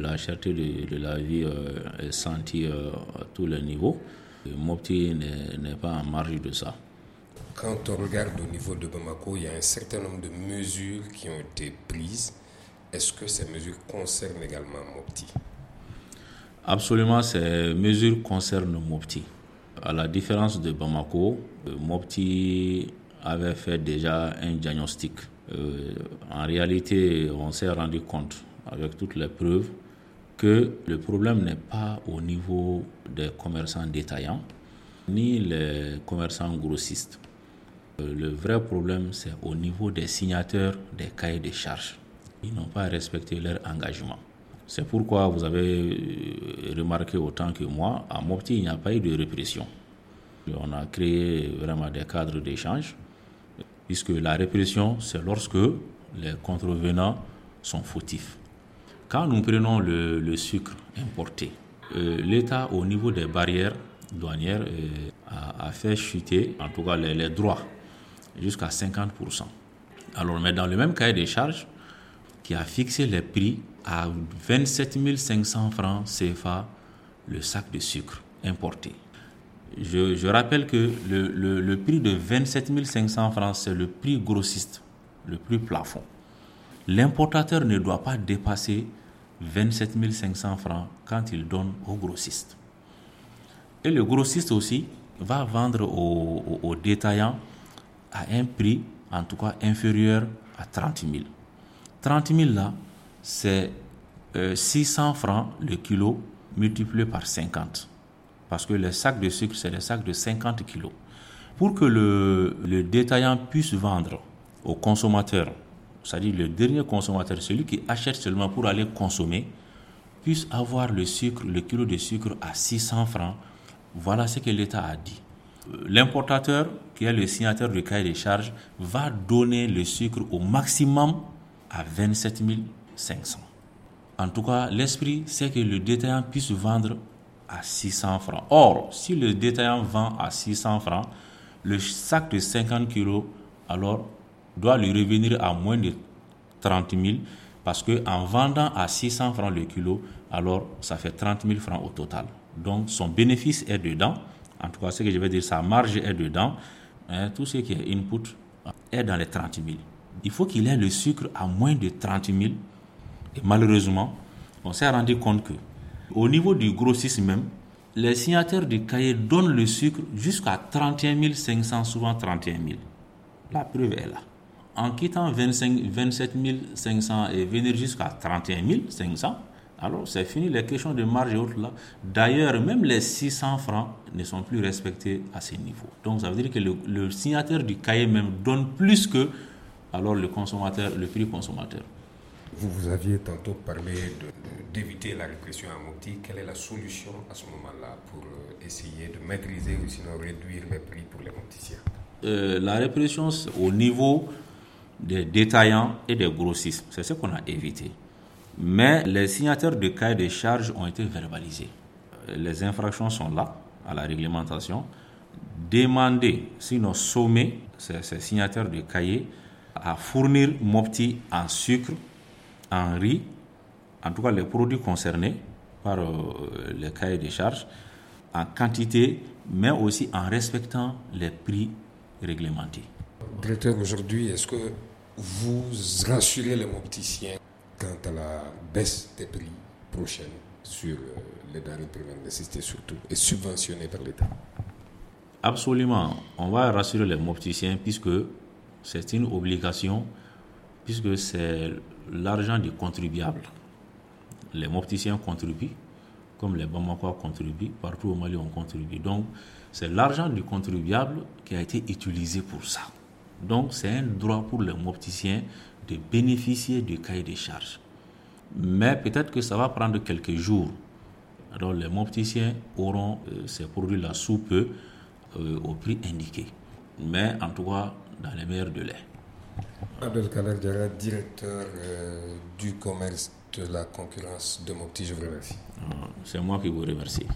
La cherté de, la vie est sentie à tous les niveaux. Mopti n'est pas en marge de ça. Quand on regarde au niveau de Bamako, il y a un certain nombre de mesures qui ont été prises. Est-ce que ces mesures concernent également Mopti? Absolument, ces mesures concernent Mopti. À la différence de Bamako, Mopti avait fait déjà un diagnostic. Euh, en réalité, on s'est rendu compte, avec toutes les preuves, que le problème n'est pas au niveau des commerçants détaillants, ni les commerçants grossistes. Euh, le vrai problème, c'est au niveau des signateurs des cahiers de charges. Ils n'ont pas respecté leur engagement. C'est pourquoi vous avez euh, remarqué autant que moi, à Mopti, il n'y a pas eu de répression. On a créé vraiment des cadres d'échange, puisque la répression, c'est lorsque les contrevenants sont fautifs. Quand nous prenons le, sucre importé, euh, l'État, au niveau des barrières douanières, a, fait chuter, en tout cas les, les droits, jusqu'à 50%. Alors, mais dans le même cahier des charges, qui a fixé les prix à 27 500 francs CFA le sac de sucre importé. Je, rappelle que le, le, prix de 27 500 francs, c'est le prix grossiste, le prix plafond. L'importateur ne doit pas dépasser 27 500 francs quand il donne au grossiste. Et le grossiste aussi va vendre au, détaillants à un prix, en tout cas inférieur à 30 000. 30 000 là, c'est 600 euh, francs le kilo multiplié par 50. Parce que les sacs de sucre, c'est des sacs de 50 kilos. Pour que le, le détaillant puisse vendre au consommateur, c'est-à-dire le dernier consommateur, celui qui achète seulement pour aller consommer, puisse avoir le sucre, le kilo de sucre à 600 francs, voilà ce que l'État a dit. Euh, l'importateur, qui est le signataire du cahier des charges, va donner le sucre au maximum à 27 500. En tout cas, l'esprit, c'est que le détaillant puisse vendre à 600 francs. Or, si le détaillant vend à 600 francs, le sac de 50 kg, alors, doit lui revenir à moins de 30 000 parce qu'en vendant à 600 francs le kilo, alors ça fait 30 000 francs au total. Donc son bénéfice est dedans. En tout cas, ce que je veux dire, sa marge est dedans. Hein, tout ce qui est input est dans les 30 000 il faut qu'il ait le sucre à moins de 30 000. Et malheureusement, on s'est rendu compte que, au niveau du grossisme même, les signataires du cahier donnent le sucre jusqu'à 31 500, souvent 31 000. La preuve est là. En quittant 25, 27 500 et venir jusqu'à 31 500, alors c'est fini les questions de marge et autres là. D'ailleurs, même les 600 francs ne sont plus respectés à ce niveau. Donc ça veut dire que le, le signataire du cahier même donne plus que alors le consommateur, le prix consommateur. Vous, vous aviez tantôt parlé d'éviter la répression à Mopti. Quelle est la solution à ce moment-là pour euh, essayer de maîtriser ou sinon réduire les prix pour les Mopticiens euh, La répression au niveau des détaillants et des grossistes, c'est ce qu'on a évité. Mais les signataires de cahiers de charges ont été verbalisés. Euh, les infractions sont là, à la réglementation. Demander, sinon sommer ces, ces signataires de cahiers à fournir Mopti en sucre, en riz, en tout cas les produits concernés par euh, les cahiers de charges, en quantité, mais aussi en respectant les prix réglementés. Directeur, aujourd'hui, est-ce que vous rassurez les mopticiens quant à la baisse des prix prochaine sur euh, les denrées premières nécessités surtout et subventionnées par l'État? Absolument. On va rassurer les mopticiens puisque c'est une obligation puisque c'est l'argent du contribuable. Les mopticiens contribuent, comme les Bamakois contribuent, partout au Mali on contribue. Donc c'est l'argent du contribuable qui a été utilisé pour ça. Donc c'est un droit pour les mopticiens de bénéficier du cahier des charges. Mais peut-être que ça va prendre quelques jours. Alors les mopticiens auront euh, ces produits-là sous peu euh, au prix indiqué. Mais en tout cas, dans les meilleurs délais. Abdelkader Diarra, directeur euh, du commerce de la concurrence de Mopti, je vous remercie. Ah, c'est moi qui vous remercie.